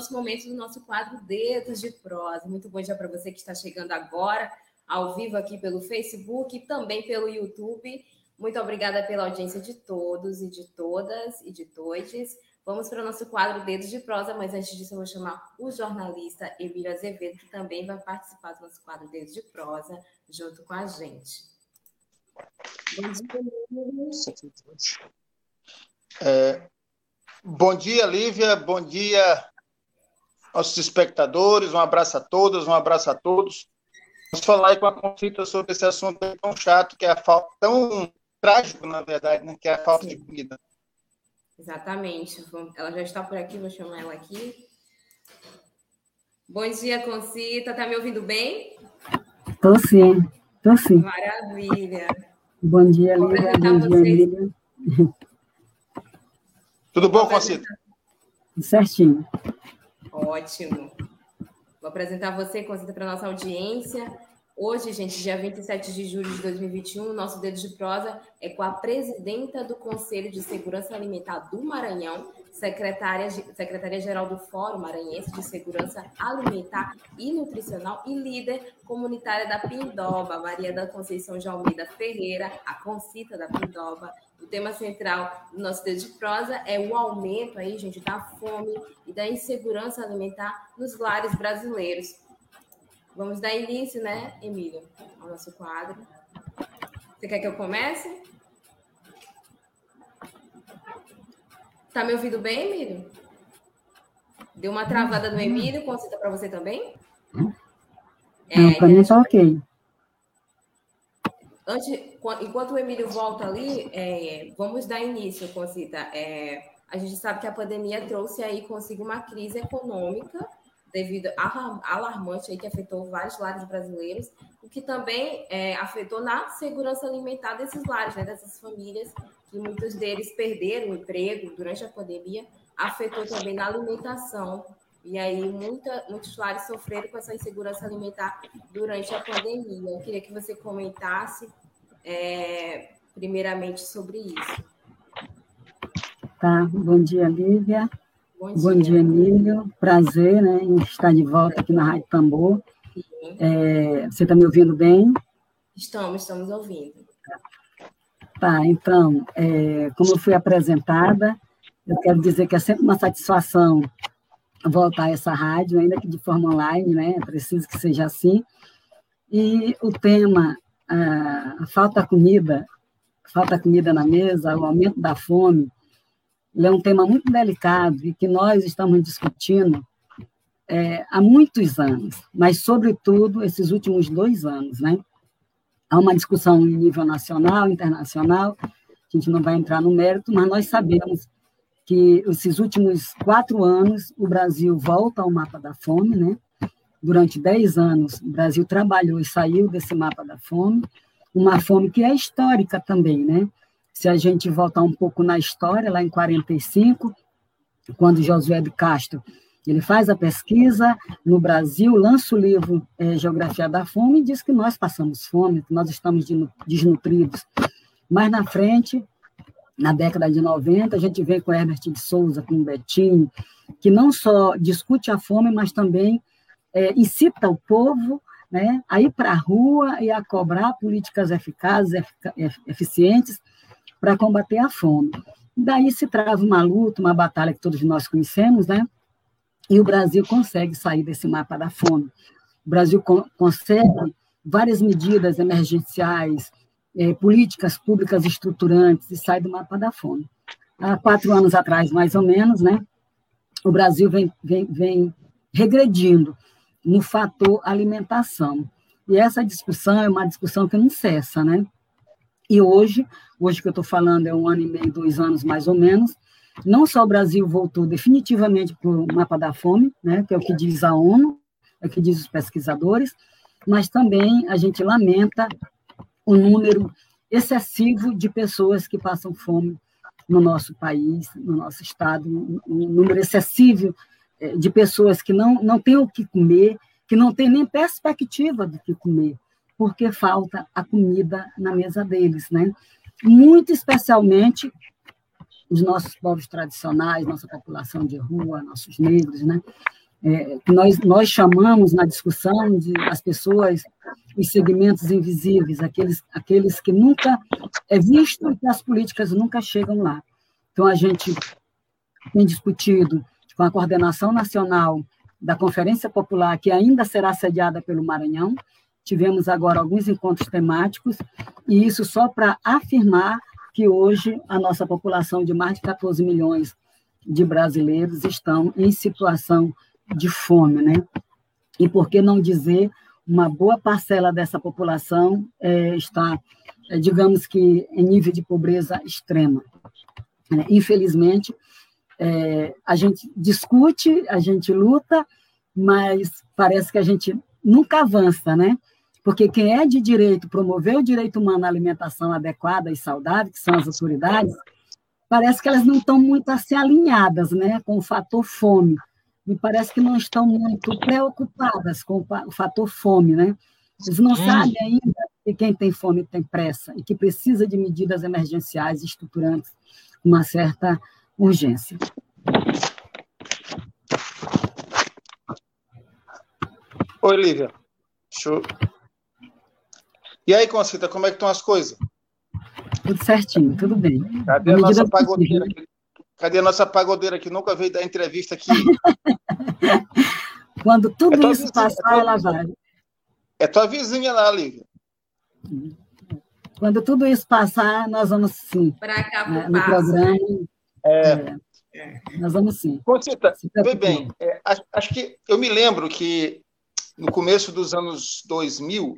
Nosso momento do nosso quadro Dedos de Prosa. Muito bom dia para você que está chegando agora, ao vivo aqui pelo Facebook e também pelo YouTube. Muito obrigada pela audiência de todos e de todas e de todos. Vamos para o nosso quadro Dedos de Prosa, mas antes disso eu vou chamar o jornalista Emílio Azevedo, que também vai participar do nosso quadro Dedos de Prosa, junto com a gente. Bom dia, É, bom dia, Lívia. Bom dia, nossos espectadores, um abraço a todas, um abraço a todos. Vamos falar aí com a Confita sobre esse assunto tão chato, que é a falta, tão trágico, na verdade, né? que é a falta de comida. Exatamente. Ela já está por aqui, vou chamar ela aqui. Bom dia, Concita. Tá me ouvindo bem? Estou sim, estou sim. Maravilha. Bom dia, Lívia. Bom dia, Lívia. Tudo bom, Concita? Certinho. Ótimo. Vou apresentar você, Concita, para nossa audiência. Hoje, gente, dia 27 de julho de 2021, nosso Dedo de Prosa é com a presidenta do Conselho de Segurança Alimentar do Maranhão, secretária-geral secretária do Fórum Maranhense de Segurança Alimentar e Nutricional e líder comunitária da Pindoba, Maria da Conceição de Almeida Ferreira, a Concita da Pindoba, o tema central do nosso texto de prosa é o aumento aí, gente, da fome e da insegurança alimentar nos lares brasileiros. Vamos dar início, né, Emílio, ao nosso quadro. Você quer que eu comece? Tá me ouvindo bem, Emílio? Deu uma travada no Emílio, consulta para você também? É, para mim tá ok. Antes, enquanto o Emílio volta ali, é, vamos dar início, Concita. É, a gente sabe que a pandemia trouxe aí consigo uma crise econômica devido a alarmante aí que afetou vários lares brasileiros, o que também é, afetou na segurança alimentar desses lares, né, dessas famílias, que muitos deles perderam o emprego durante a pandemia, afetou também na alimentação. E aí muita, muitos lares sofreram com essa insegurança alimentar durante a pandemia. Eu queria que você comentasse é, primeiramente sobre isso. Tá, bom dia, Lívia. Bom dia, bom dia Emílio. Prazer né, em estar de volta aqui na Rádio Tambor. É, você está me ouvindo bem? Estamos, estamos ouvindo. Tá, então, é, como eu fui apresentada, eu quero dizer que é sempre uma satisfação voltar a essa rádio, ainda que de forma online, né? É preciso que seja assim. E o tema a, falta comida, falta comida na mesa, o aumento da fome, ele é um tema muito delicado e que nós estamos discutindo é, há muitos anos, mas, sobretudo, esses últimos dois anos. Né? Há uma discussão em nível nacional, internacional, a gente não vai entrar no mérito, mas nós sabemos que esses últimos quatro anos o Brasil volta ao mapa da fome, né? durante 10 anos, o Brasil trabalhou e saiu desse mapa da fome, uma fome que é histórica também, né? Se a gente voltar um pouco na história, lá em 45, quando Josué de Castro ele faz a pesquisa no Brasil, lança o livro é, Geografia da Fome e diz que nós passamos fome, que nós estamos desnutridos. Mais na frente, na década de 90, a gente vem com Herbert de Souza, com Betinho, que não só discute a fome, mas também é, incita o povo né, a ir para a rua e a cobrar políticas eficazes, eficientes, para combater a fome. Daí se trava uma luta, uma batalha que todos nós conhecemos, né? E o Brasil consegue sair desse mapa da fome. O Brasil co consegue várias medidas emergenciais, é, políticas públicas estruturantes e sai do mapa da fome. Há quatro anos atrás, mais ou menos, né? O Brasil vem, vem, vem regredindo no fator alimentação. E essa discussão é uma discussão que não cessa, né? E hoje, hoje que eu estou falando é um ano e meio, dois anos mais ou menos, não só o Brasil voltou definitivamente para o mapa da fome, né, que é o que diz a ONU, é o que diz os pesquisadores, mas também a gente lamenta o número excessivo de pessoas que passam fome no nosso país, no nosso estado, um número excessivo eh, de pessoas que não, não têm o que comer, que não têm nem perspectiva do que comer, porque falta a comida na mesa deles, né? Muito especialmente os nossos povos tradicionais, nossa população de rua, nossos negros, né? É, nós, nós chamamos na discussão de as pessoas os segmentos invisíveis, aqueles, aqueles que nunca é visto e que as políticas nunca chegam lá. Então, a gente tem discutido com a coordenação nacional da Conferência Popular, que ainda será sediada pelo Maranhão, tivemos agora alguns encontros temáticos, e isso só para afirmar que hoje a nossa população de mais de 14 milhões de brasileiros estão em situação de fome, né? E por que não dizer uma boa parcela dessa população é, está, é, digamos que, em nível de pobreza extrema. É, infelizmente, é, a gente discute, a gente luta, mas parece que a gente nunca avança, né? Porque quem é de direito, promover o direito humano à alimentação adequada e saudável, que são as autoridades, parece que elas não estão muito assim alinhadas né, com o fator fome me parece que não estão muito preocupadas com o fator fome, né? Eles não sabem ainda que quem tem fome tem pressa e que precisa de medidas emergenciais estruturantes com uma certa urgência. Oi, Lívia. Show. E aí, Concita, como é que estão as coisas? Tudo certinho, tudo bem. Cadê a, nossa pagodeira aqui? Cadê a nossa pagodeira que nunca veio dar entrevista aqui? Quando tudo é isso vizinha, passar, é ela vai. É tua vizinha lá, Lívia. Quando tudo isso passar, nós vamos sim. Para cá, né, no programa. É. É, nós vamos sim. Concita, vê bem, é, acho, acho, que eu me lembro que no começo dos anos 2000,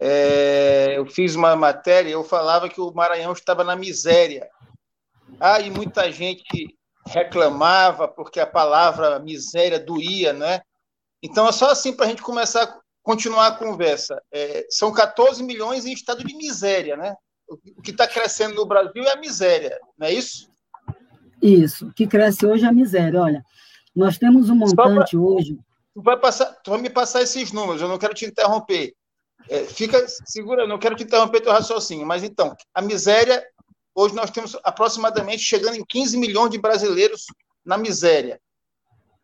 é, eu fiz uma matéria, eu falava que o Maranhão estava na miséria. Ah, e muita gente reclamava porque a palavra miséria doía, né? Então é só assim para a gente começar a continuar a conversa. É, são 14 milhões em estado de miséria, né? O que está crescendo no Brasil é a miséria, não é isso? Isso. O que cresce hoje é a miséria. Olha, nós temos um montante pra... hoje. Tu vai, passar, tu vai me passar esses números, eu não quero te interromper. É, fica, segura, não quero te interromper teu raciocínio, mas então, a miséria Hoje nós temos aproximadamente chegando em 15 milhões de brasileiros na miséria.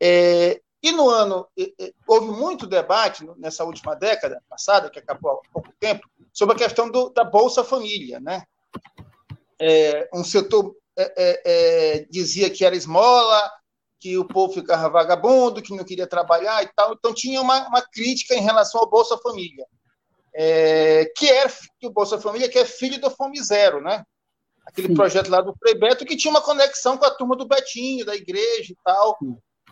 É, e no ano, houve muito debate nessa última década passada, que acabou há pouco tempo, sobre a questão do, da Bolsa Família. Né? É, um setor é, é, é dizia que era esmola, que o povo ficava vagabundo, que não queria trabalhar e tal. Então tinha uma, uma crítica em relação ao Bolsa Família, é, que é que o Bolsa Família que é filho do Fome Zero, né? aquele Sim. projeto lá do Frei Beto, que tinha uma conexão com a turma do Betinho, da igreja e tal.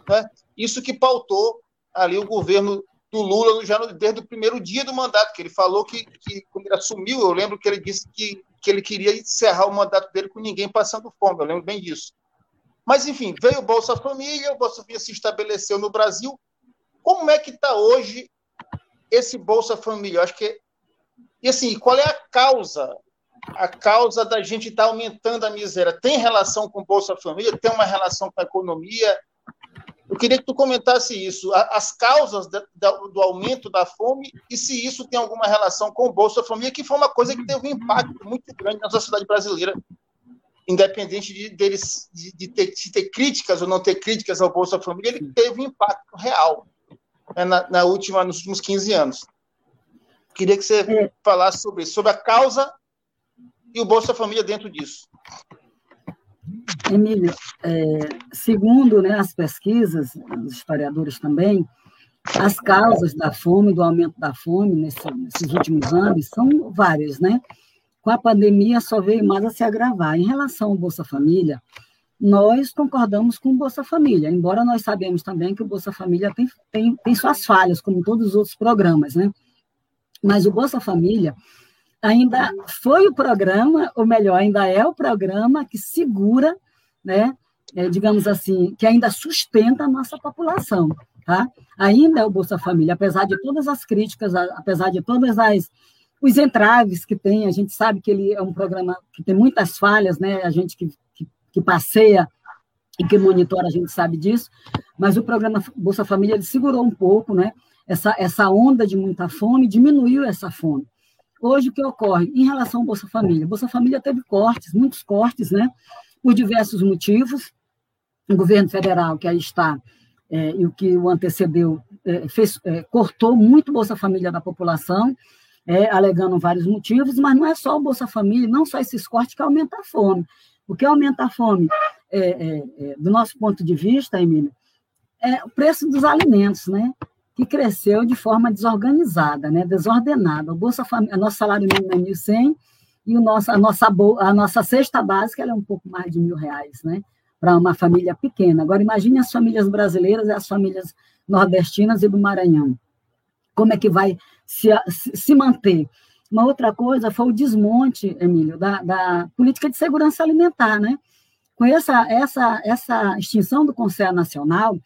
Né? Isso que pautou ali o governo do Lula já desde o primeiro dia do mandato, que ele falou que, que quando ele assumiu, eu lembro que ele disse que, que ele queria encerrar o mandato dele com ninguém passando fome, eu lembro bem disso. Mas, enfim, veio o Bolsa Família, o Bolsa Família se estabeleceu no Brasil. Como é que está hoje esse Bolsa Família? Eu acho que. E assim, qual é a causa? A causa da gente estar tá aumentando a miséria. Tem relação com Bolsa Família, tem uma relação com a economia. Eu queria que tu comentasse isso, as causas do aumento da fome e se isso tem alguma relação com o Bolsa Família, que foi uma coisa que teve um impacto muito grande na sociedade brasileira, independente de, deles, de, ter, de ter críticas ou não ter críticas ao Bolsa Família, ele teve um impacto real né, na, na última, nos últimos 15 anos. Queria que você é. falasse sobre sobre a causa e o Bolsa Família dentro disso. Emílio, é, segundo né, as pesquisas dos historiadores também, as causas da fome, do aumento da fome nesse, nesses últimos anos são várias, né? Com a pandemia só veio mais a se agravar. Em relação ao Bolsa Família, nós concordamos com o Bolsa Família, embora nós sabemos também que o Bolsa Família tem, tem, tem suas falhas, como todos os outros programas, né? Mas o Bolsa Família ainda foi o programa, ou melhor, ainda é o programa que segura, né, é, digamos assim, que ainda sustenta a nossa população. Tá? Ainda é o Bolsa Família, apesar de todas as críticas, apesar de todas as os entraves que tem, a gente sabe que ele é um programa que tem muitas falhas, né? A gente que, que, que passeia e que monitora, a gente sabe disso, mas o programa Bolsa Família ele segurou um pouco, né? Essa, essa onda de muita fome, diminuiu essa fome. Hoje, o que ocorre em relação ao Bolsa Família? Bolsa Família teve cortes, muitos cortes, né? Por diversos motivos. O governo federal, que aí está, é, e o que o antecedeu, é, fez, é, cortou muito Bolsa Família da população, é, alegando vários motivos, mas não é só o Bolsa Família, não só esses cortes que aumentam a fome. O que aumenta a fome, é, é, do nosso ponto de vista, Emília, é o preço dos alimentos, né? Que cresceu de forma desorganizada, né? desordenada. O Bolsa Família, nosso salário mínimo é 1.100 e o nosso, a, nossa, a nossa cesta básica é um pouco mais de mil reais, né? para uma família pequena. Agora, imagine as famílias brasileiras e as famílias nordestinas e do Maranhão. Como é que vai se, se manter. Uma outra coisa foi o desmonte, Emílio, da, da política de segurança alimentar, né? Com essa, essa, essa extinção do Conselho Nacional,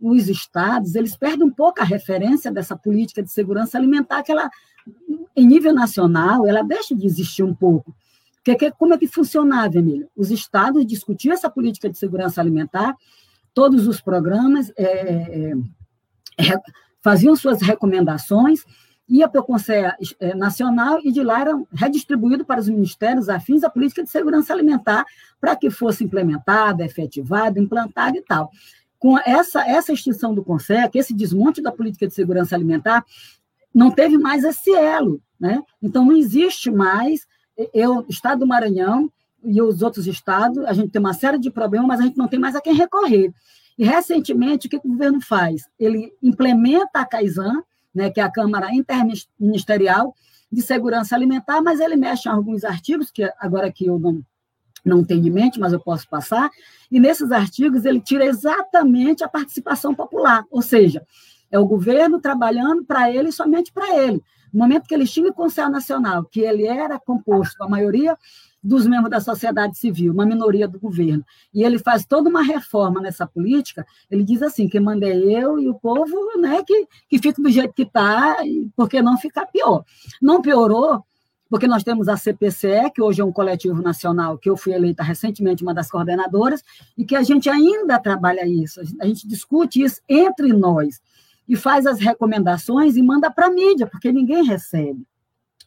os estados eles perdem um pouco a referência dessa política de segurança alimentar que ela em nível nacional ela deixa de existir um pouco porque como é que funcionava Emílio os estados discutiam essa política de segurança alimentar todos os programas é, é, é faziam suas recomendações ia para o Conselho eh, Nacional e de lá era redistribuído para os ministérios afins à política de segurança alimentar para que fosse implementada, efetivada, implantada e tal. Com essa, essa extinção do Conselho, esse desmonte da política de segurança alimentar, não teve mais esse elo. Né? Então, não existe mais. Eu, Estado do Maranhão e os outros estados, a gente tem uma série de problemas, mas a gente não tem mais a quem recorrer. E, recentemente, o que o governo faz? Ele implementa a CAISAN, né, que é a Câmara Interministerial de Segurança Alimentar, mas ele mexe em alguns artigos, que agora que eu não, não tenho em mente, mas eu posso passar, e nesses artigos ele tira exatamente a participação popular, ou seja, é o governo trabalhando para ele somente para ele. No momento que ele tinha o Conselho Nacional, que ele era composto, a maioria dos membros da sociedade civil, uma minoria do governo, e ele faz toda uma reforma nessa política, ele diz assim, quem manda é eu e o povo né, que, que fica do jeito que está, porque não ficar pior. Não piorou, porque nós temos a CPCE, que hoje é um coletivo nacional, que eu fui eleita recentemente uma das coordenadoras, e que a gente ainda trabalha isso, a gente discute isso entre nós, e faz as recomendações e manda para a mídia, porque ninguém recebe.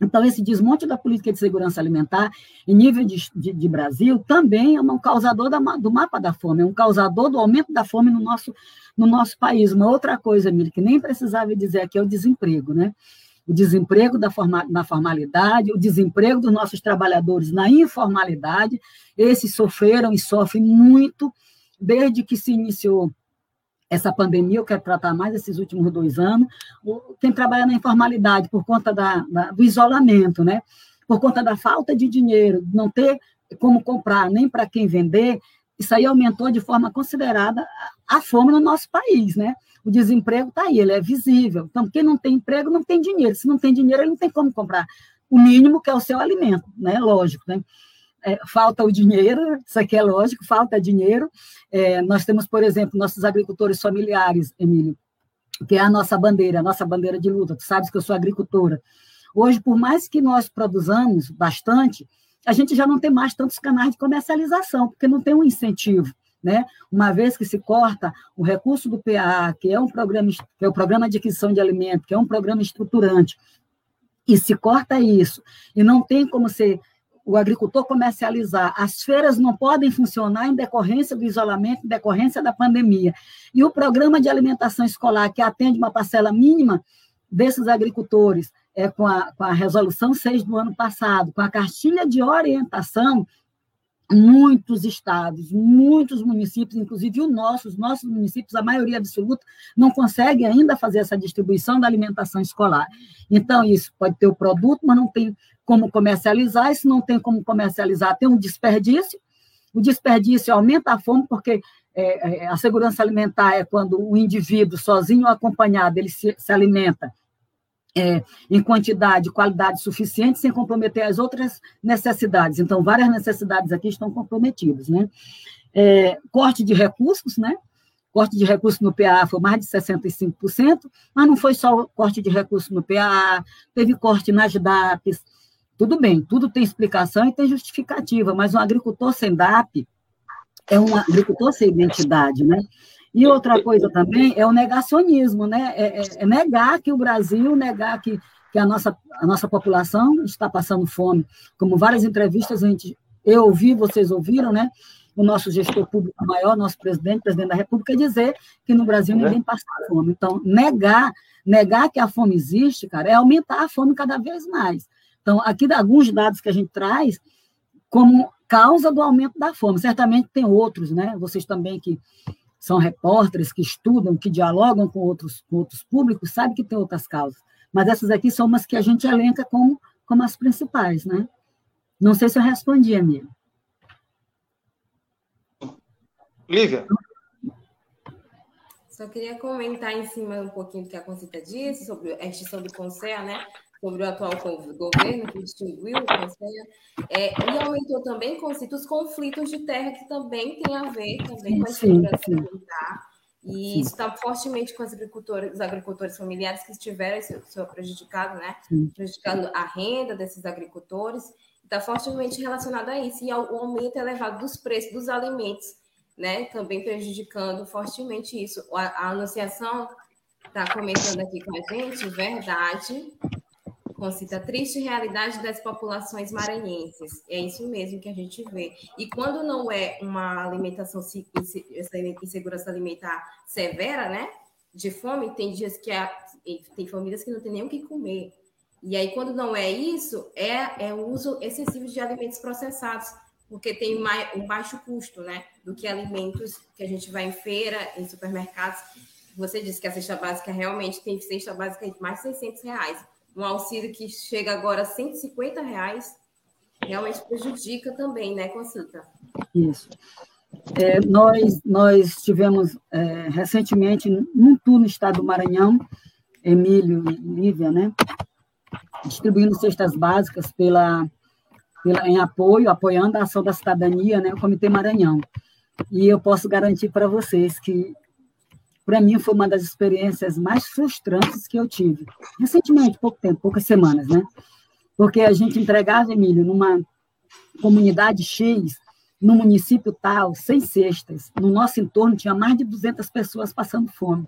Então, esse desmonte da política de segurança alimentar, em nível de, de, de Brasil, também é um causador da, do mapa da fome, é um causador do aumento da fome no nosso, no nosso país. Uma outra coisa, Emílio, que nem precisava dizer aqui é o desemprego, né? O desemprego da forma, na formalidade, o desemprego dos nossos trabalhadores na informalidade, esses sofreram e sofrem muito desde que se iniciou essa pandemia, eu quero tratar mais esses últimos dois anos, quem trabalha na informalidade por conta da, da, do isolamento, né? por conta da falta de dinheiro, não ter como comprar nem para quem vender, isso aí aumentou de forma considerada a fome no nosso país, né? O desemprego está aí, ele é visível. Então, quem não tem emprego não tem dinheiro. Se não tem dinheiro, ele não tem como comprar o mínimo que é o seu alimento, né? Lógico, né? É, falta o dinheiro, isso aqui é lógico, falta dinheiro, é, nós temos, por exemplo, nossos agricultores familiares, Emílio, que é a nossa bandeira, a nossa bandeira de luta. Tu sabes que eu sou agricultora. Hoje, por mais que nós produzamos bastante, a gente já não tem mais tantos canais de comercialização, porque não tem um incentivo. Né? Uma vez que se corta o recurso do PA, que é um programa, que é o programa de aquisição de alimento, que é um programa estruturante, e se corta isso, e não tem como ser o agricultor comercializar. As feiras não podem funcionar em decorrência do isolamento, em decorrência da pandemia. E o programa de alimentação escolar, que atende uma parcela mínima desses agricultores, é, com, a, com a resolução 6 do ano passado, com a cartilha de orientação, muitos estados, muitos municípios, inclusive o nosso, os nossos municípios, a maioria absoluta, não consegue ainda fazer essa distribuição da alimentação escolar. Então, isso pode ter o produto, mas não tem como comercializar, e se não tem como comercializar, tem um desperdício. O desperdício aumenta a fome, porque é, é, a segurança alimentar é quando o indivíduo, sozinho ou acompanhado, ele se, se alimenta é, em quantidade e qualidade suficiente, sem comprometer as outras necessidades. Então, várias necessidades aqui estão comprometidas. Né? É, corte de recursos, né? corte de recursos no PA foi mais de 65%, mas não foi só corte de recursos no PA, teve corte nas DAPs, tudo bem, tudo tem explicação e tem justificativa, mas um agricultor sem DAP é um agricultor sem identidade, né? E outra coisa também é o negacionismo, né? É, é, é negar que o Brasil, negar que, que a, nossa, a nossa população está passando fome. Como várias entrevistas a gente, eu ouvi, vocês ouviram, né? O nosso gestor público maior, nosso presidente, presidente da República, dizer que no Brasil é. ninguém passa fome. Então, negar, negar que a fome existe, cara, é aumentar a fome cada vez mais. Então, aqui alguns dados que a gente traz como causa do aumento da fome. Certamente tem outros, né? Vocês também que são repórteres, que estudam, que dialogam com outros, com outros públicos, sabem que tem outras causas. Mas essas aqui são umas que a gente elenca como, como as principais, né? Não sei se eu respondi, amigo. Lívia. Só queria comentar em cima um pouquinho do que a Concita disse sobre a extinção do Conselho, né? Sobre o atual governo, que extinguiu o Conselho, é, e aumentou também os conflitos de terra, que também tem a ver também com a segurança alimentar. E Sim. isso está fortemente com os agricultores, os agricultores familiares que estiveram seu prejudicado, né? Prejudicando a renda desses agricultores. Está fortemente relacionado a isso. E o aumento elevado dos preços dos alimentos, né? Também prejudicando fortemente isso. A, a anunciação está comentando aqui com a gente, verdade, Concita, a triste realidade das populações maranhenses. É isso mesmo que a gente vê. E quando não é uma alimentação, insegurança alimentar severa, né? De fome, tem dias que a, tem famílias que não tem nem o que comer. E aí, quando não é isso, é, é o uso excessivo de alimentos processados, porque tem mais, um baixo custo, né? Do que alimentos que a gente vai em feira, em supermercados. Você disse que a cesta básica realmente tem cesta básica de mais de 600 reais um auxílio que chega agora a 150 reais, realmente prejudica também, né, Concita? Isso. É, nós, nós tivemos é, recentemente, num tour no estado do Maranhão, Emílio e Lívia, né, distribuindo cestas básicas pela, pela, em apoio, apoiando a ação da cidadania, né, o Comitê Maranhão. E eu posso garantir para vocês que para mim foi uma das experiências mais frustrantes que eu tive. Recentemente, pouco tempo, poucas semanas, né? Porque a gente entregava, Emílio, numa comunidade X, no município tal, sem cestas. No nosso entorno tinha mais de 200 pessoas passando fome.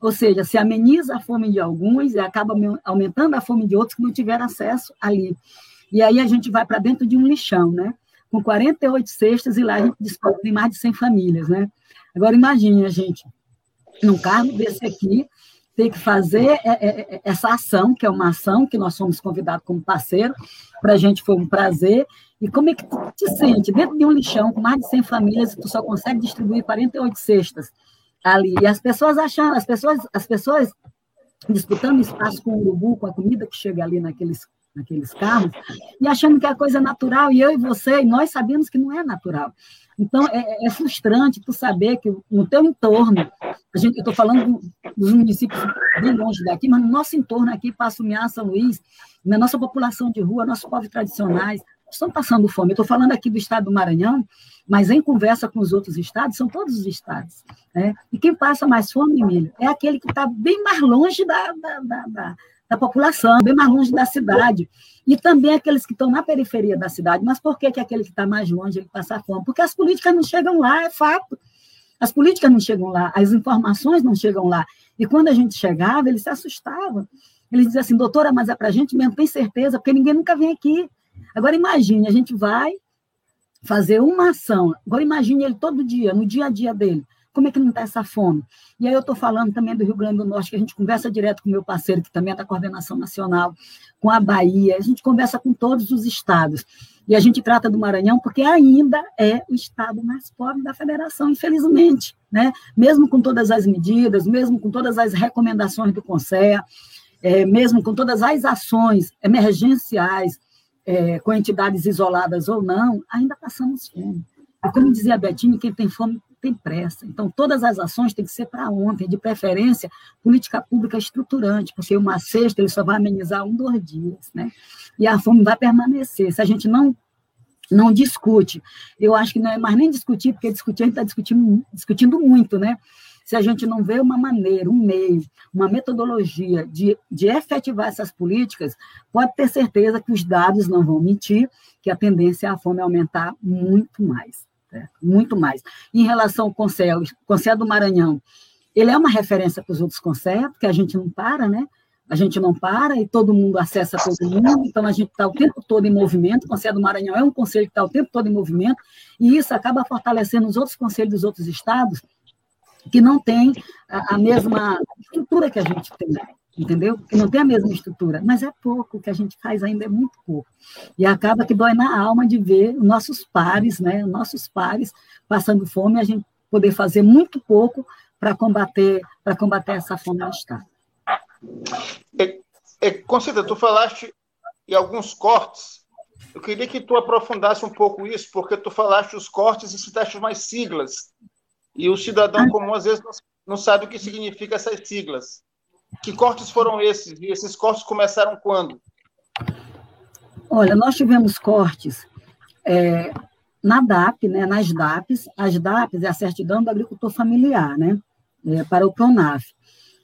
Ou seja, se ameniza a fome de alguns e acaba aumentando a fome de outros que não tiveram acesso ali. E aí a gente vai para dentro de um lixão, né? Com 48 cestas e lá a gente descobre mais de 100 famílias, né? Agora imagine, a gente, num cargo desse aqui, tem que fazer é, é, é, essa ação, que é uma ação que nós fomos convidados como parceiro, para a gente foi um prazer. E como é que tu te sente dentro de um lixão com mais de 100 famílias e tu só consegue distribuir 48 cestas ali? E as pessoas achando, as pessoas, as pessoas disputando espaço com o urubu, com a comida que chega ali naqueles, naqueles carros, e achando que é coisa natural, e eu e você, e nós sabemos que não é natural. Então, é, é frustrante tu saber que no teu entorno, a gente, eu estou falando dos municípios bem longe daqui, mas no nosso entorno aqui, Passo Miá, São Luís, na nossa população de rua, nossos povos tradicionais, estão passando fome. Eu estou falando aqui do estado do Maranhão, mas em conversa com os outros estados, são todos os estados. Né? E quem passa mais fome, Emílio, é aquele que está bem mais longe da, da, da, da da população, bem mais longe da cidade. E também aqueles que estão na periferia da cidade. Mas por que, que aquele que está mais longe ele passa fome? Porque as políticas não chegam lá, é fato. As políticas não chegam lá, as informações não chegam lá. E quando a gente chegava, ele se assustava. Ele dizia assim, doutora, mas é para a gente mesmo, tem certeza, porque ninguém nunca vem aqui. Agora imagine, a gente vai fazer uma ação. Agora imagine ele todo dia, no dia a dia dele. Como é que não está essa fome? E aí eu estou falando também do Rio Grande do Norte, que a gente conversa direto com meu parceiro, que também é da coordenação nacional, com a Bahia, a gente conversa com todos os estados. E a gente trata do Maranhão porque ainda é o estado mais pobre da federação, infelizmente. Né? Mesmo com todas as medidas, mesmo com todas as recomendações do Conselho, é, mesmo com todas as ações emergenciais, é, com entidades isoladas ou não, ainda passamos fome. E como dizia a Betinho, quem tem fome tem pressa. Então, todas as ações têm que ser para ontem, de preferência, política pública estruturante, porque uma sexta ele só vai amenizar um, dois dias, né? E a fome vai permanecer. Se a gente não não discute, eu acho que não é mais nem discutir, porque discutir a gente está discutindo, discutindo muito, né? se a gente não vê uma maneira, um meio, uma metodologia de, de efetivar essas políticas, pode ter certeza que os dados não vão mentir, que a tendência é a fome aumentar muito mais. Né? Muito mais. Em relação ao Conselho, Conselho do Maranhão, ele é uma referência para os outros conselhos, porque a gente não para, né? A gente não para e todo mundo acessa todo mundo, então a gente está o tempo todo em movimento. O Conselho do Maranhão é um conselho que está o tempo todo em movimento, e isso acaba fortalecendo os outros conselhos dos outros estados, que não tem a, a mesma estrutura que a gente tem, entendeu? Que não tem a mesma estrutura, mas é pouco, o que a gente faz ainda é muito pouco. E acaba que dói na alma de ver nossos pares, né, nossos pares passando fome, a gente poder fazer muito pouco para combater, para combater essa fome no Estado. É, é, Concida, tu falaste em alguns cortes, eu queria que tu aprofundasse um pouco isso, porque tu falaste os cortes e citaste mais siglas. E o cidadão ah. comum, às vezes, não sabe o que significa essas siglas. Que cortes foram esses? E esses cortes começaram quando? Olha, nós tivemos cortes é, na DAP, né, nas DAPs. As DAPs é a certidão do agricultor familiar, né, é, para o PRONAF.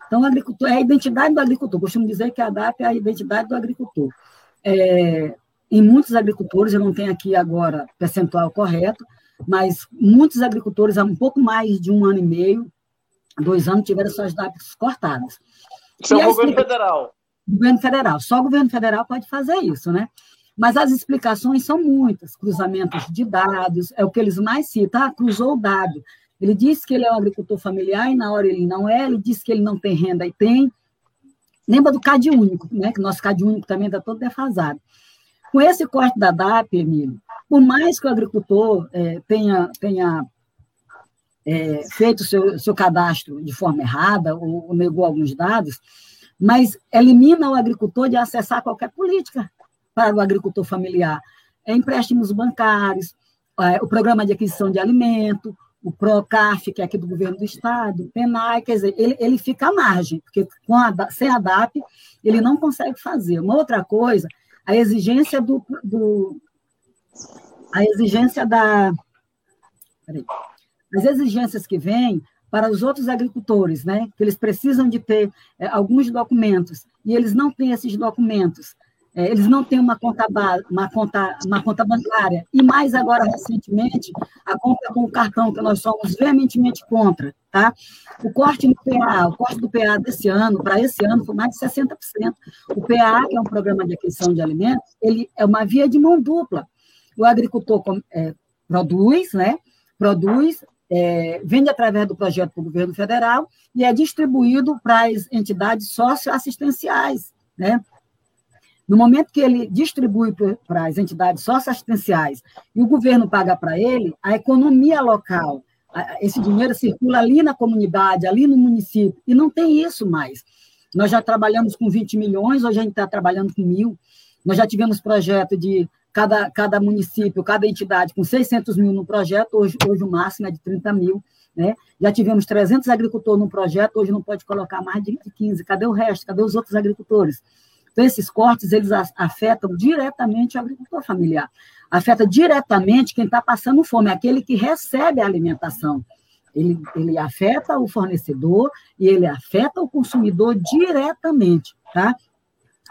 Então, o agricultor é a identidade do agricultor. Costumo dizer que a DAP é a identidade do agricultor. É, em muitos agricultores, eu não tenho aqui agora percentual correto, mas muitos agricultores, há um pouco mais de um ano e meio, dois anos, tiveram suas datas cortadas. Isso é o governo federal. Governo federal. Só o governo federal pode fazer isso, né? Mas as explicações são muitas, cruzamentos de dados, é o que eles mais citam, ah, cruzou o dado. Ele disse que ele é um agricultor familiar e na hora ele não é, ele disse que ele não tem renda e tem. Lembra do CAD único, né? Que nosso CAD único também está todo defasado. Com esse corte da DAP, Emílio, por mais que o agricultor é, tenha, tenha é, feito o seu, seu cadastro de forma errada ou, ou, negou alguns dados, mas elimina o agricultor de acessar qualquer política para o agricultor familiar. É empréstimos bancários, é, o programa de aquisição de alimento, o PROCAF, que é aqui do governo do Estado, o PENAI, quer dizer, ele, ele fica à margem, porque com a, sem a DAP ele não consegue fazer. Uma outra coisa, a exigência do, do, a exigência da. Peraí, as exigências que vêm para os outros agricultores, né? Que eles precisam de ter é, alguns documentos e eles não têm esses documentos. É, eles não têm uma conta, uma, conta, uma conta bancária. E mais agora, recentemente, a compra com o cartão, que nós somos veementemente contra. Tá? O corte no PA, o corte do PA desse ano, para esse ano, foi mais de 60%. O PA, que é um programa de aquisição de alimentos, ele é uma via de mão dupla o agricultor é, produz, né? Produz, é, vende através do projeto para o governo federal e é distribuído para as entidades socioassistenciais, né? No momento que ele distribui para as entidades socioassistenciais e o governo paga para ele, a economia local, esse dinheiro circula ali na comunidade, ali no município, e não tem isso mais. Nós já trabalhamos com 20 milhões, hoje a gente está trabalhando com mil. Nós já tivemos projeto de cada, cada município, cada entidade com 600 mil no projeto, hoje, hoje o máximo é de 30 mil. Né? Já tivemos 300 agricultores no projeto, hoje não pode colocar mais de 15. Cadê o resto? Cadê os outros agricultores? Então, esses cortes, eles afetam diretamente o agricultor familiar. Afeta diretamente quem está passando fome, aquele que recebe a alimentação. Ele, ele afeta o fornecedor e ele afeta o consumidor diretamente, tá?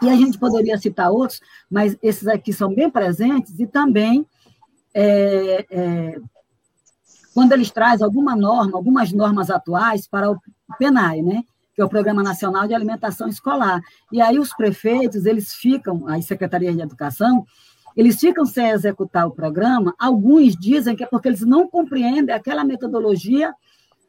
E a gente poderia citar outros, mas esses aqui são bem presentes e também é, é, quando eles trazem alguma norma, algumas normas atuais para o PENAI, né? que é o Programa Nacional de Alimentação Escolar. E aí os prefeitos, eles ficam, as secretarias de educação, eles ficam sem executar o programa, alguns dizem que é porque eles não compreendem aquela metodologia,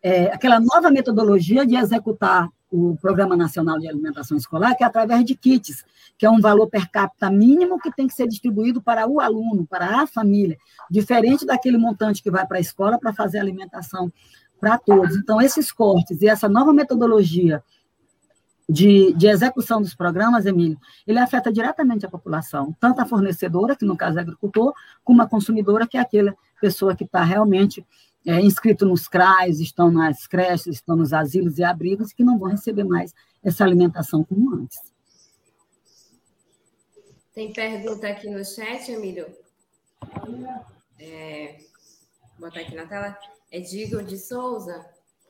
é, aquela nova metodologia de executar o Programa Nacional de Alimentação Escolar, que é através de kits, que é um valor per capita mínimo que tem que ser distribuído para o aluno, para a família, diferente daquele montante que vai para a escola para fazer alimentação para todos. Então, esses cortes e essa nova metodologia de, de, execução dos programas, Emílio, ele afeta diretamente a população, tanto a fornecedora, que no caso é agricultor, como a consumidora, que é aquela pessoa que está realmente é, inscritos nos CRAs, estão nas creches, estão nos asilos e abrigos, que não vão receber mais essa alimentação como antes. Tem pergunta aqui no chat, Emílio? É, vou botar aqui na tela. É Digo de Souza,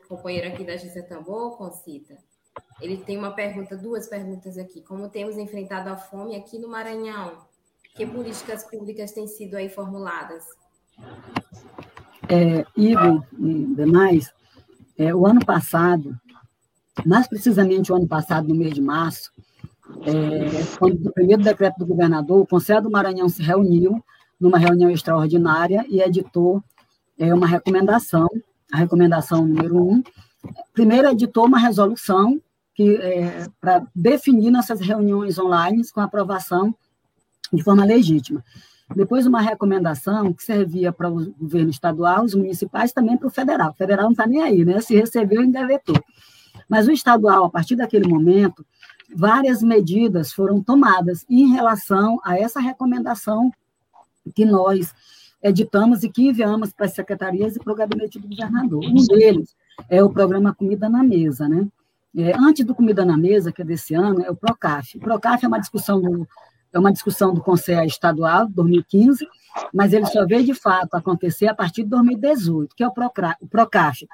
companheiro aqui da Agência Tambor, Concita. Ele tem uma pergunta, duas perguntas aqui. Como temos enfrentado a fome aqui no Maranhão? Que políticas públicas têm sido aí formuladas? É, Igor e demais, é, o ano passado, mais precisamente o ano passado, no mês de março, é, quando o primeiro decreto do governador, o Conselho do Maranhão se reuniu numa reunião extraordinária e editou é, uma recomendação, a recomendação número um. Primeiro, editou uma resolução que é, para definir nossas reuniões online com aprovação de forma legítima. Depois, uma recomendação que servia para o governo estadual, os municipais, também para o federal. O federal não está nem aí, né? Se recebeu, engavetou. Mas o estadual, a partir daquele momento, várias medidas foram tomadas em relação a essa recomendação que nós editamos e que enviamos para as secretarias e para o gabinete do governador. Um deles é o programa Comida na Mesa, né? É, antes do Comida na Mesa, que é desse ano, é o PROCAF. O PROCAF é uma discussão do, é uma discussão do Conselho Estadual, 2015, mas ele só veio de fato acontecer a partir de 2018, que é o PROCAF.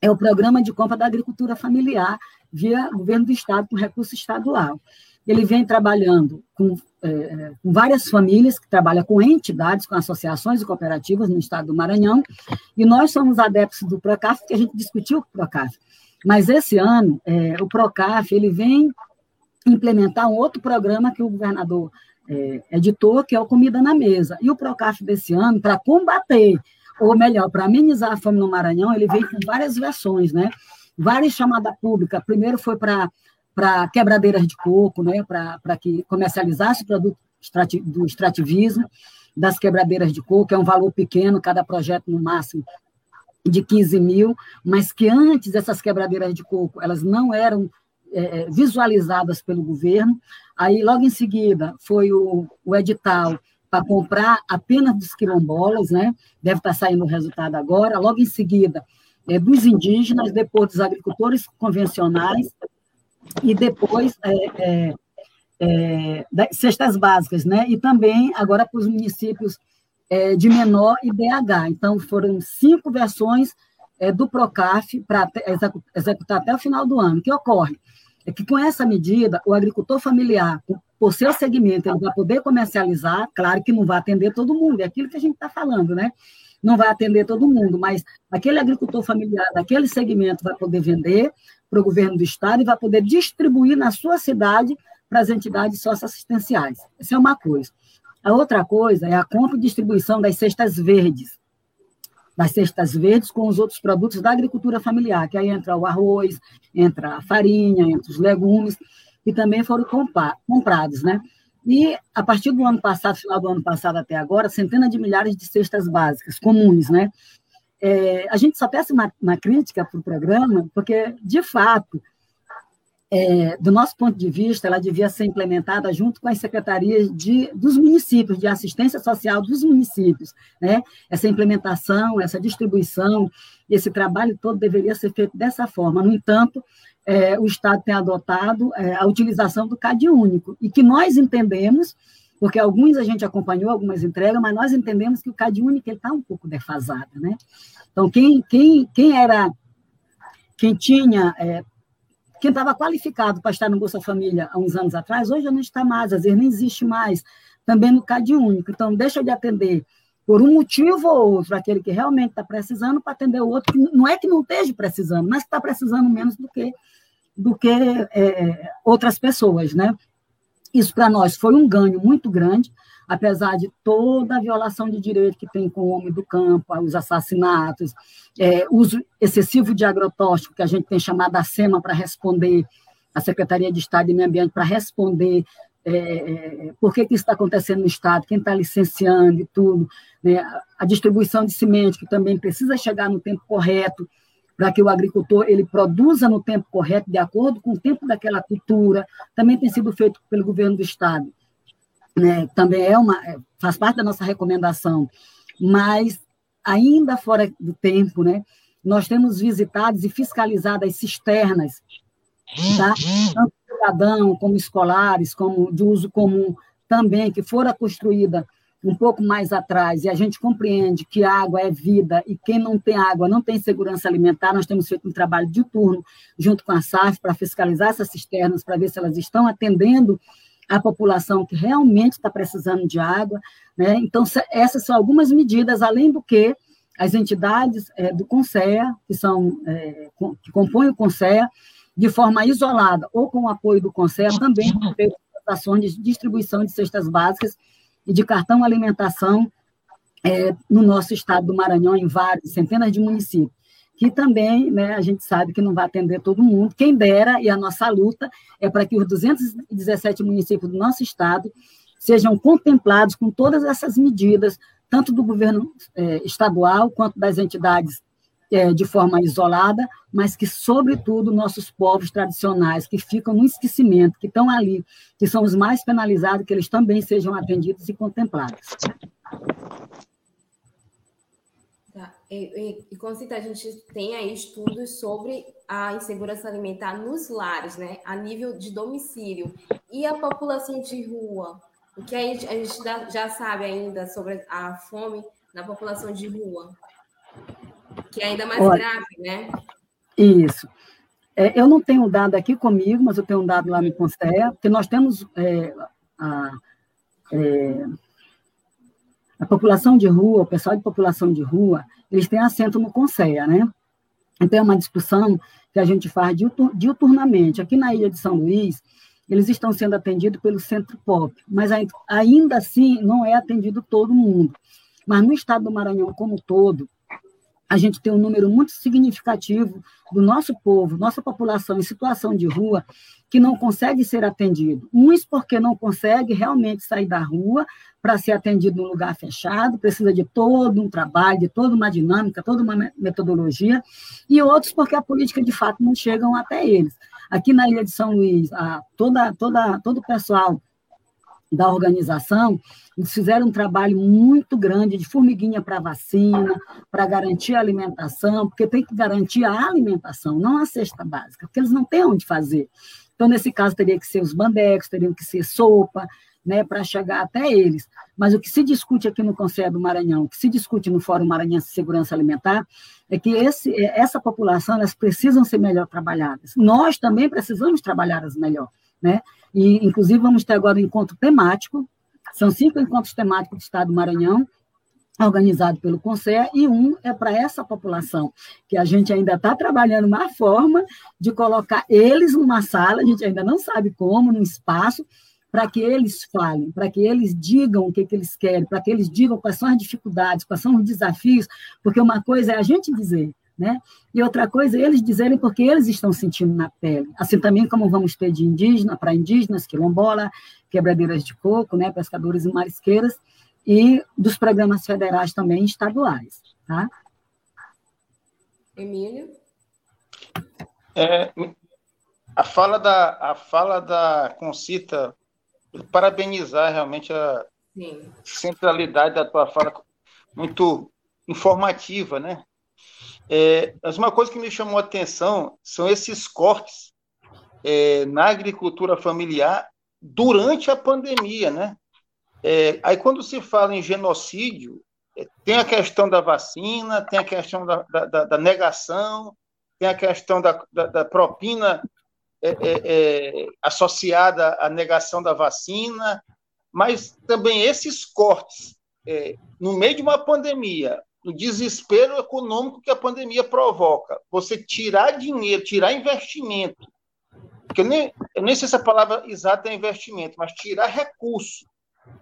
É o Programa de Compra da Agricultura Familiar via Governo do Estado com recurso estadual. Ele vem trabalhando com, é, com várias famílias, que trabalham com entidades, com associações e cooperativas no estado do Maranhão, e nós somos adeptos do PROCAF, que a gente discutiu o PROCAF. Mas esse ano, é, o PROCAF ele vem implementar um outro programa que o governador é, editou, que é o Comida na Mesa. E o PROCAF desse ano, para combater, ou melhor, para amenizar a fome no Maranhão, ele veio com várias versões, né? Várias chamadas públicas. Primeiro foi para para quebradeiras de coco, né, para que comercializasse o produto do extrativismo das quebradeiras de coco, é um valor pequeno, cada projeto no máximo de 15 mil, mas que antes essas quebradeiras de coco elas não eram é, é, visualizadas pelo governo. Aí, logo em seguida, foi o, o edital para comprar apenas dos quilombolas, né? deve estar saindo o resultado agora. Logo em seguida, é, dos indígenas, depois dos agricultores convencionais, e depois é, é, é das cestas básicas, né? e também agora para os municípios é, de menor IDH. Então, foram cinco versões do PROCAF para executar até o final do ano. O que ocorre? É que com essa medida, o agricultor familiar, por seu segmento, ele vai poder comercializar, claro que não vai atender todo mundo, é aquilo que a gente está falando, né? Não vai atender todo mundo, mas aquele agricultor familiar daquele segmento vai poder vender para o governo do estado e vai poder distribuir na sua cidade para as entidades socioassistenciais. Essa é uma coisa. A outra coisa é a compra e distribuição das cestas verdes das cestas verdes com os outros produtos da agricultura familiar, que aí entra o arroz, entra a farinha, entra os legumes, que também foram comprados, né? E a partir do ano passado, final do ano passado até agora, centenas de milhares de cestas básicas comuns, né? É, a gente só peça uma, uma crítica para o programa, porque, de fato, é, do nosso ponto de vista, ela devia ser implementada junto com as secretarias de, dos municípios, de assistência social dos municípios. Né? Essa implementação, essa distribuição, esse trabalho todo deveria ser feito dessa forma. No entanto, é, o Estado tem adotado é, a utilização do CAD único, e que nós entendemos, porque alguns a gente acompanhou, algumas entregas, mas nós entendemos que o CAD único está um pouco defasado. Né? Então, quem, quem, quem era quem tinha é, quem estava qualificado para estar no Bolsa Família há uns anos atrás, hoje não está mais, às vezes nem existe mais, também no CAD único. Então, deixa de atender por um motivo ou outro aquele que realmente está precisando para atender o outro, que não é que não esteja precisando, mas que está precisando menos do que, do que é, outras pessoas, né? Isso para nós foi um ganho muito grande, apesar de toda a violação de direito que tem com o homem do campo, os assassinatos, é, uso excessivo de agrotóxico, que a gente tem chamado a SEMA para responder, a Secretaria de Estado e Meio Ambiente para responder é, é, por que, que isso está acontecendo no Estado, quem está licenciando e tudo, né? a distribuição de semente, que também precisa chegar no tempo correto, para que o agricultor ele produza no tempo correto, de acordo com o tempo daquela cultura, também tem sido feito pelo governo do Estado né, também é uma, é, faz parte da nossa recomendação, mas ainda fora do tempo, né? Nós temos visitado e fiscalizado as cisternas, tá? tanto cidadão como escolares, como de uso comum também, que fora construída um pouco mais atrás, e a gente compreende que água é vida e quem não tem água não tem segurança alimentar, nós temos feito um trabalho de turno junto com a SAF para fiscalizar essas cisternas, para ver se elas estão atendendo a população que realmente está precisando de água. Né? Então, essas são algumas medidas, além do que as entidades é, do CONSEA, que, são, é, que compõem o CONSEA, de forma isolada ou com o apoio do CONSEA, também têm ações de distribuição de cestas básicas e de cartão alimentação é, no nosso estado do Maranhão, em vários, centenas de municípios, que também né, a gente sabe que não vai atender todo mundo. Quem dera, e a nossa luta é para que os 217 municípios do nosso estado sejam contemplados com todas essas medidas, tanto do governo é, estadual quanto das entidades é, de forma isolada, mas que, sobretudo, nossos povos tradicionais, que ficam no esquecimento, que estão ali, que são os mais penalizados, que eles também sejam atendidos e contemplados. E, e, Concita, a gente tem aí estudos sobre a insegurança alimentar nos lares, né, a nível de domicílio. E a população de rua? O que a gente, a gente já sabe ainda sobre a fome na população de rua? Que é ainda mais Olha, grave, né? Isso. É, eu não tenho um dado aqui comigo, mas eu tenho um dado lá no Conselho, que nós temos é, a, é, a população de rua, o pessoal de população de rua, eles têm assento no Conselho, né? Então, é uma discussão que a gente faz diuturnamente. Aqui na Ilha de São Luís, eles estão sendo atendidos pelo Centro Pop, mas ainda assim não é atendido todo mundo. Mas no estado do Maranhão como todo, a gente tem um número muito significativo do nosso povo, nossa população em situação de rua, que não consegue ser atendido. Uns porque não consegue realmente sair da rua para ser atendido num lugar fechado, precisa de todo um trabalho, de toda uma dinâmica, toda uma metodologia, e outros porque a política de fato não chegam até eles. Aqui na Ilha de São Luís, a, toda, toda, todo o pessoal da organização, eles fizeram um trabalho muito grande de formiguinha para vacina, para garantir a alimentação, porque tem que garantir a alimentação, não a cesta básica, porque eles não têm onde fazer. Então, nesse caso, teria que ser os bandecos, teriam que ser sopa, né, para chegar até eles. Mas o que se discute aqui no Conselho do Maranhão, o que se discute no Fórum Maranhense de Segurança Alimentar, é que esse, essa população elas precisam ser melhor trabalhadas. Nós também precisamos trabalhá-las melhor. Né? E, inclusive, vamos ter agora um encontro temático, são cinco encontros temáticos do Estado do Maranhão, organizado pelo Conselho, e um é para essa população, que a gente ainda está trabalhando uma forma de colocar eles numa sala, a gente ainda não sabe como, num espaço, para que eles falem, para que eles digam o que, que eles querem, para que eles digam quais são as dificuldades, quais são os desafios, porque uma coisa é a gente dizer, né? E outra coisa, eles dizerem porque eles estão sentindo na pele. Assim também como vamos ter de indígena para indígenas, quilombola, quebradeiras de coco, né, pescadores e marisqueiras, e dos programas federais também estaduais. Tá? Emílio? É, a fala da a fala da Concita parabenizar realmente a Sim. centralidade da tua fala muito informativa, né? É, mas uma coisa que me chamou a atenção são esses cortes é, na agricultura familiar durante a pandemia, né? É, aí quando se fala em genocídio, é, tem a questão da vacina, tem a questão da, da, da negação, tem a questão da, da propina é, é, associada à negação da vacina, mas também esses cortes no meio de uma pandemia, no desespero econômico que a pandemia provoca. Você tirar dinheiro, tirar investimento, que eu nem, eu nem sei se a palavra exata é investimento, mas tirar recurso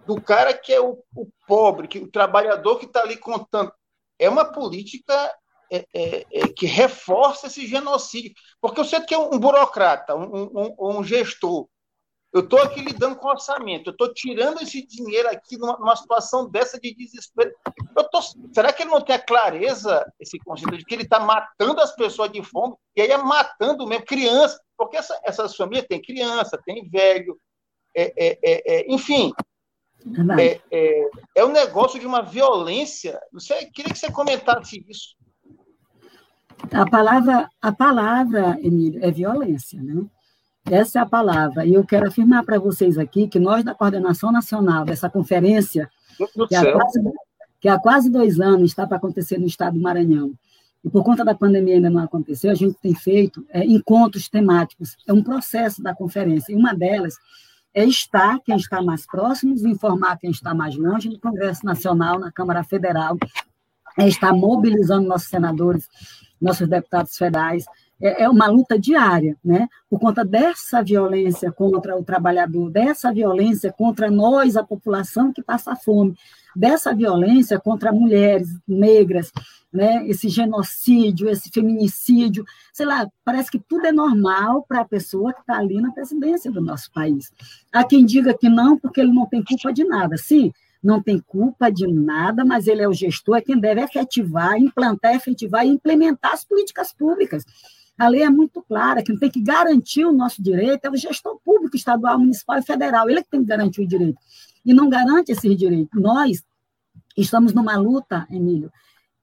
do cara que é o, o pobre, que o trabalhador que está ali contando. É uma política é, é, é, que reforça esse genocídio. Porque eu sei que é um burocrata, um, um, um gestor, eu estou aqui lidando com orçamento, eu estou tirando esse dinheiro aqui numa, numa, situação dessa de desespero. Tô, será que ele não tem a clareza, esse conceito de que ele está matando as pessoas de fome, e aí é matando mesmo criança, porque essa, essas famílias têm criança, tem velho, é, é, é, é enfim, é, é, é um negócio de uma violência. Você queria que você comentasse isso. A palavra, a palavra, Emílio, é violência, né? Essa é a palavra. E eu quero afirmar para vocês aqui que nós, da Coordenação Nacional, dessa conferência, que há, quase, que há, quase, dois anos está para acontecer no estado do Maranhão, e por conta da pandemia ainda não aconteceu, a gente tem feito é, encontros temáticos. É um processo da conferência. E uma delas é estar quem está mais próximo, informar quem está mais longe no Congresso Nacional, na Câmara Federal, é estar mobilizando nossos senadores, nossos deputados federais, é, é uma luta diária, né? Por conta dessa violência contra o trabalhador, dessa violência contra nós, a população que passa fome, dessa violência contra mulheres negras, né? Esse genocídio, esse feminicídio, sei lá, parece que tudo é normal para a pessoa que está ali na presidência do nosso país. Há quem diga que não, porque ele não tem culpa de nada. Sim, não tem culpa de nada, mas ele é o gestor, é quem deve efetivar, implantar, efetivar e implementar as políticas públicas. A lei é muito clara, quem tem que garantir o nosso direito é o gestor público estadual, municipal e federal, ele é que tem que garantir o direito. E não garante esse direito. Nós estamos numa luta, Emílio,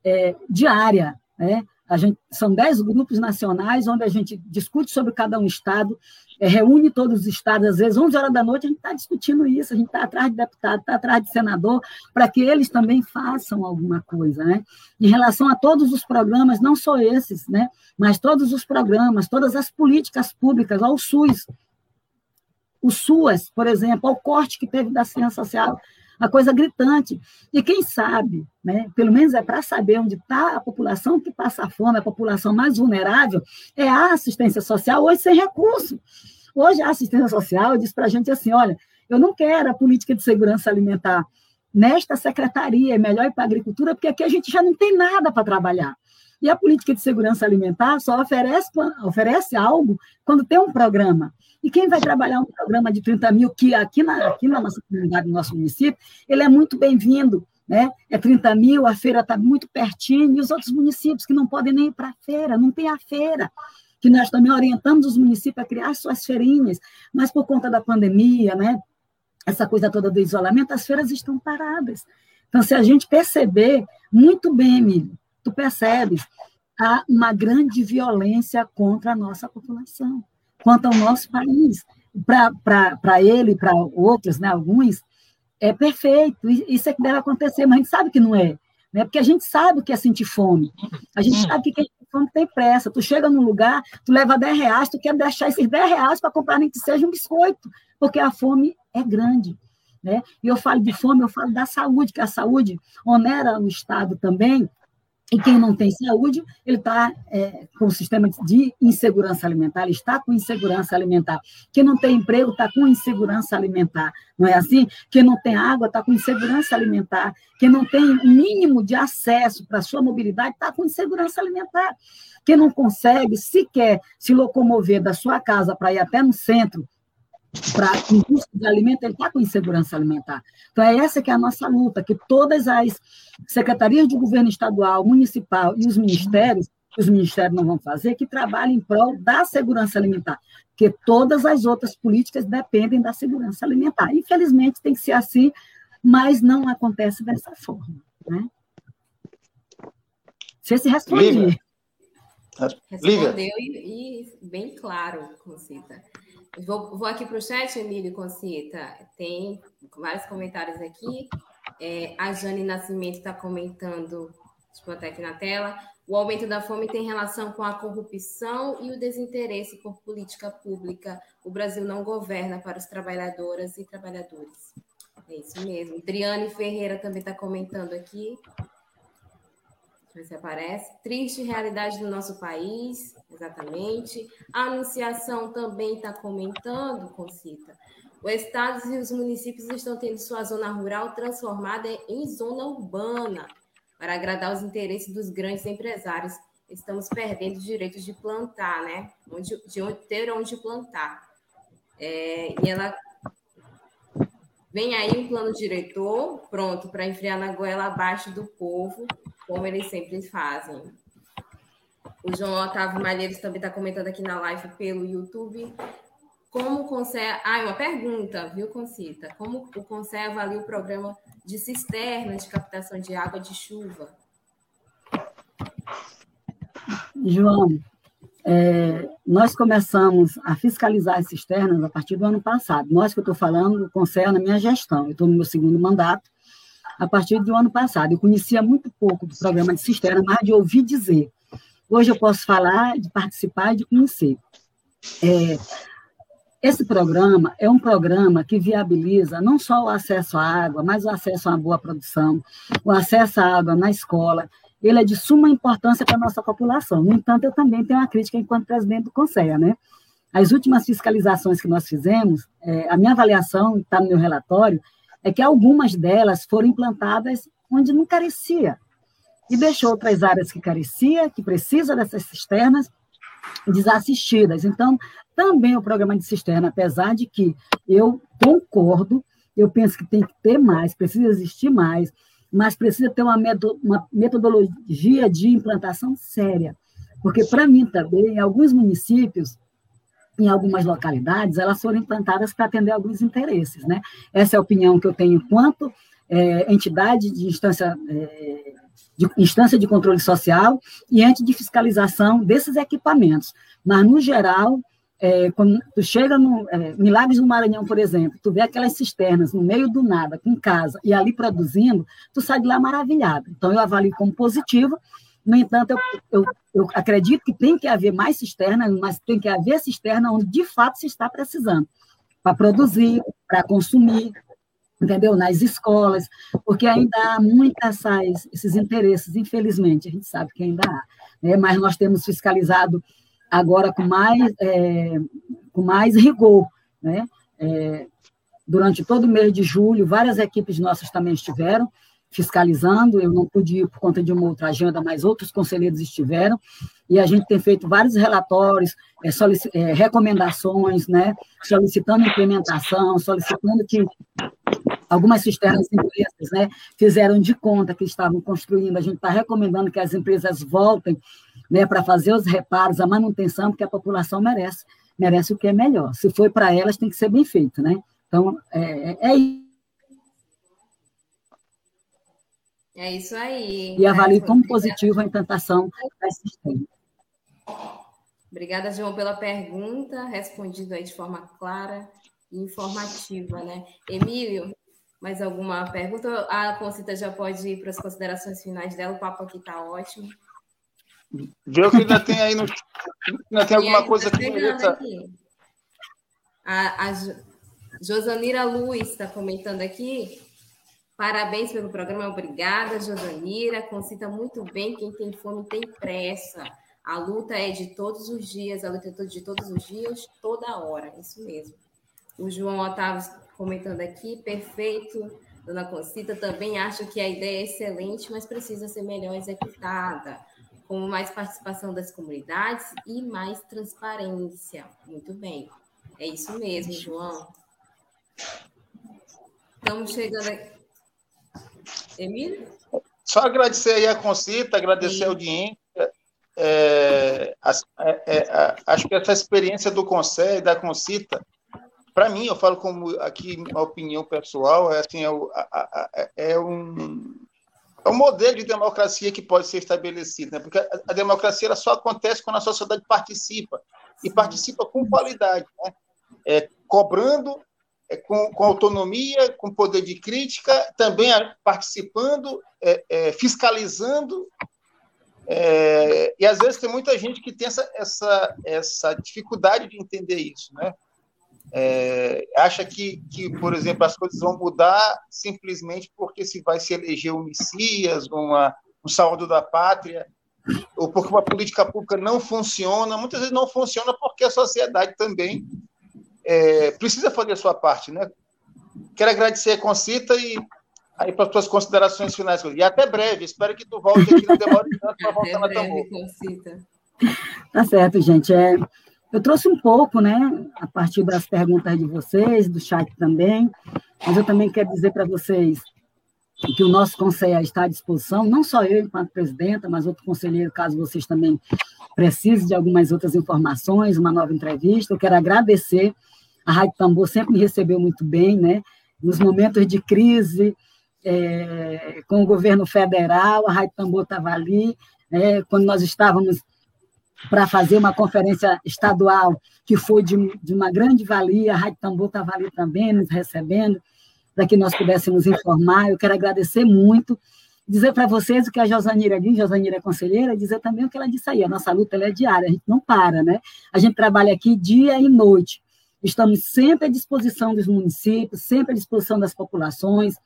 é, diária, né? Gente, são dez grupos nacionais onde a gente discute sobre cada um estado, é, reúne todos os estados, às vezes 11 horas da noite a gente está discutindo isso, a gente está atrás de deputado, está atrás de senador, para que eles também façam alguma coisa. Né? Em relação a todos os programas, não só esses, né? mas todos os programas, todas as políticas públicas, ao SUS, o SUAS, por exemplo, ao corte que teve da ciência social, uma coisa gritante. E quem sabe, né, pelo menos é para saber onde está a população que passa fome, a população mais vulnerável, é a assistência social, hoje sem recurso. Hoje a assistência social diz para a gente assim: olha, eu não quero a política de segurança alimentar nesta secretaria, é melhor ir para a agricultura, porque aqui a gente já não tem nada para trabalhar. E a política de segurança alimentar só oferece, oferece algo quando tem um programa. E quem vai trabalhar um programa de 30 mil, que aqui na, aqui na nossa comunidade, no nosso município, ele é muito bem-vindo. Né? É 30 mil, a feira está muito pertinho, e os outros municípios que não podem nem ir para a feira, não tem a feira, que nós também orientamos os municípios a criar suas feirinhas, mas por conta da pandemia, né? essa coisa toda do isolamento, as feiras estão paradas. Então, se a gente perceber, muito bem, Emílio, tu percebes, há uma grande violência contra a nossa população quanto ao nosso país. Para ele, para outros, né, alguns, é perfeito, isso é que deve acontecer, mas a gente sabe que não é. Né? Porque a gente sabe o que é sentir fome. A gente sabe que quem tem fome tem pressa. Tu chega num lugar, tu leva 10 reais, tu quer deixar esses 10 reais para comprar nem que seja um biscoito, porque a fome é grande. Né? E eu falo de fome, eu falo da saúde, que a saúde onera o Estado também, e quem não tem saúde, ele está é, com o sistema de insegurança alimentar, ele está com insegurança alimentar. Quem não tem emprego está com insegurança alimentar, não é assim? Quem não tem água está com insegurança alimentar. Quem não tem o mínimo de acesso para a sua mobilidade está com insegurança alimentar. Quem não consegue sequer se locomover da sua casa para ir até no centro para indústria de alimento, ele está com insegurança alimentar. Então, é essa que é a nossa luta, que todas as secretarias de governo estadual, municipal e os ministérios, que os ministérios não vão fazer, que trabalhem em prol da segurança alimentar, porque todas as outras políticas dependem da segurança alimentar. Infelizmente, tem que ser assim, mas não acontece dessa forma. Né? Você se respondeu. Respondeu e, e bem claro, Concita. Vou, vou aqui para o chat, Emílio Concita. Tem vários comentários aqui. É, a Jane Nascimento está comentando, deixa eu botar aqui na tela. O aumento da fome tem relação com a corrupção e o desinteresse por política pública. O Brasil não governa para os trabalhadoras e trabalhadores. É isso mesmo. Adriane Ferreira também está comentando aqui se aparece. Triste realidade do nosso país, exatamente. A Anunciação também está comentando, Concita. Os estados e os municípios estão tendo sua zona rural transformada em zona urbana para agradar os interesses dos grandes empresários. Estamos perdendo os direitos de plantar, né? Onde, de onde, ter onde plantar. É, e ela vem aí um plano diretor pronto para enfiar na goela abaixo do povo como eles sempre fazem. O João Otávio Malheiros também está comentando aqui na live pelo YouTube. como o Conselho. Ah, uma pergunta, viu, Concita? Como o Conselho avalia o programa de cisterna de captação de água de chuva? João, é, nós começamos a fiscalizar as cisternas a partir do ano passado. Nós que eu estou falando, concerna a minha gestão. Eu estou no meu segundo mandato, a partir do ano passado. Eu conhecia muito pouco do programa de cisterna, mas de ouvir dizer. Hoje eu posso falar, de participar e de conhecer. É, esse programa é um programa que viabiliza não só o acesso à água, mas o acesso a uma boa produção, o acesso à água na escola, ele é de suma importância para a nossa população. No entanto, eu também tenho uma crítica enquanto presidente do Conselho, né? As últimas fiscalizações que nós fizemos, é, a minha avaliação, está no meu relatório, é que algumas delas foram implantadas onde não carecia, e deixou outras áreas que carecia, que precisa dessas cisternas, desassistidas. Então, também o programa de cisterna, apesar de que eu concordo, eu penso que tem que ter mais, precisa existir mais, mas precisa ter uma, metodologia de implantação séria. Porque, para mim também, em alguns municípios, em algumas localidades, elas foram implantadas para atender alguns interesses. Né? Essa é a opinião que eu tenho enquanto é, entidade de instância, é, de instância de controle social e ente de fiscalização desses equipamentos. Mas, no geral, é, quando tu chega no é, Milagres do Maranhão, por exemplo, tu vê aquelas cisternas no meio do nada, com casa, e ali produzindo, tu sai de lá maravilhado. Então, eu avalio como positivo. No entanto, eu, eu, eu acredito que tem que haver mais cisternas, mas tem que haver cisterna onde de fato se está precisando, para produzir, para consumir, entendeu? Nas escolas, porque ainda há muitas esses interesses, infelizmente, a gente sabe que ainda há. Né? Mas nós temos fiscalizado agora com mais, é, com mais rigor. Né? É, durante todo o mês de julho, várias equipes nossas também estiveram fiscalizando, eu não pude ir por conta de uma outra agenda, mas outros conselheiros estiveram, e a gente tem feito vários relatórios, é, é, recomendações, né, solicitando implementação, solicitando que algumas cisternas empresas né, fizeram de conta que estavam construindo, a gente está recomendando que as empresas voltem né, para fazer os reparos, a manutenção, porque a população merece, merece o que é melhor. Se foi para elas, tem que ser bem feito, né? Então, é, é, é isso. É isso aí. E avalio como positivo a implantação da sistema. Obrigada, João, pela pergunta, respondido aí de forma clara e informativa, né? Emílio, mais alguma pergunta? A Concita já pode ir para as considerações finais dela, o papo aqui está ótimo. Vê que ainda tem aí no. Ainda tem alguma coisa tá aqui. aqui. A, a Josanira Luiz está comentando aqui. Parabéns pelo programa, obrigada, Josanira. Concita muito bem, quem tem fome tem pressa. A luta é de todos os dias, a luta é de todos os dias, toda hora, isso mesmo. O João Otávio comentando aqui, perfeito. Dona Concita também acho que a ideia é excelente, mas precisa ser melhor executada com mais participação das comunidades e mais transparência. Muito bem. É isso mesmo, João. Estamos chegando aqui. Emílio? Só agradecer aí a Concita, agradecer Sim. a audiência. É, é, é, acho que essa experiência do Conselho, da Concita, para mim, eu falo como aqui uma opinião pessoal, é, assim, é, é um, é um modelo de democracia que pode ser estabelecido, né? porque a, democracia só acontece quando a sociedade participa, e participa com qualidade, né? é, cobrando, é, com, com, autonomia, com poder de crítica, também participando, é, é, fiscalizando, é, e às vezes tem muita gente que tem essa, essa, essa dificuldade de entender isso, né? É, acha que, que, por exemplo, as coisas vão mudar simplesmente porque se vai se eleger um Messias, uma, um saldo da pátria, ou porque uma política pública não funciona. Muitas vezes não funciona porque a sociedade também é, precisa fazer a sua parte. Né? Quero agradecer a Concita e aí para as tuas considerações finais. E até breve. Espero que tu volte aqui, não demore tanto para voltar na tambor. Tá certo, gente. É, eu trouxe um pouco, né, a partir das perguntas de vocês, do chat também, mas eu também quero dizer para vocês que o nosso conselho está à disposição, não só eu enquanto presidenta, mas outro conselheiro, caso vocês também precisem de algumas outras informações, uma nova entrevista. Eu quero agradecer A Rádio Tambor sempre me recebeu muito bem, né? Nos momentos de crise é, com o governo federal, a Rádio Tambor estava ali. É, quando nós estávamos para fazer uma conferência estadual que foi de, de uma grande valia, a Rádio Tambor estava ali também, nos recebendo, para que nós pudéssemos informar. Eu quero agradecer muito. Dizer para vocês o que a Josanira disse, Josanira é conselheira, dizer também o que ela disse aí, a nossa luta é diária, a gente não para, né? A gente trabalha aqui dia e noite, estamos sempre à disposição dos municípios, sempre à disposição das populações,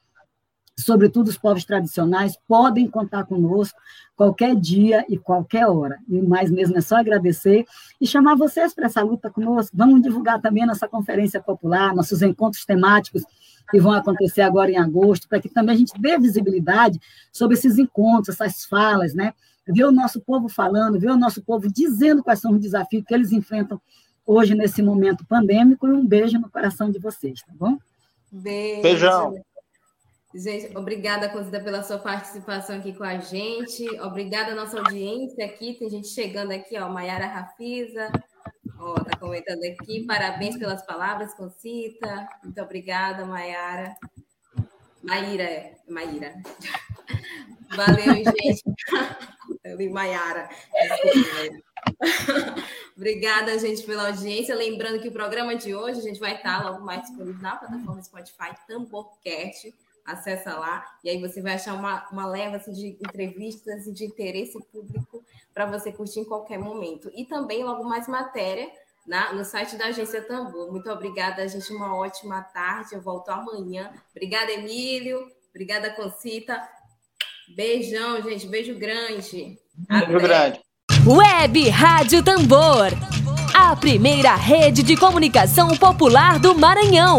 sobretudo os povos tradicionais, podem contar conosco qualquer dia e qualquer hora. E mais mesmo é só agradecer e chamar vocês para essa luta conosco. Vamos divulgar também nossa conferência popular, nossos encontros temáticos que vão acontecer agora em agosto, para que também a gente dê visibilidade sobre esses encontros, essas falas, né? Ver o nosso povo falando, ver o nosso povo dizendo quais são os desafios que eles enfrentam hoje nesse momento pandêmico e um beijo no coração de vocês, tá bom? Beijo. Beijão. Gente, obrigada, Conzida, pela sua participação aqui com a gente. Obrigada à nossa audiência aqui. Tem gente chegando aqui, ó, Maiara Rafisa, Ó, tá comentando aqui, parabéns pelas palavras, Concita. Muito obrigada, Maiara. Maíra, é. Maíra. Valeu, gente. Eu Maiara. Obrigada, gente, pela audiência. Lembrando que o programa de hoje a gente vai estar logo mais disponível na plataforma Spotify Tamborcast. Acessa lá e aí você vai achar uma, uma leva assim, de entrevistas e de interesse público para você curtir em qualquer momento. E também logo mais matéria na, no site da Agência Tambor. Muito obrigada, gente. Uma ótima tarde. Eu volto amanhã. Obrigada, Emílio. Obrigada, Concita. Beijão, gente. Beijo grande. Beijo grande. Web Rádio Tambor. A primeira rede de comunicação popular do Maranhão.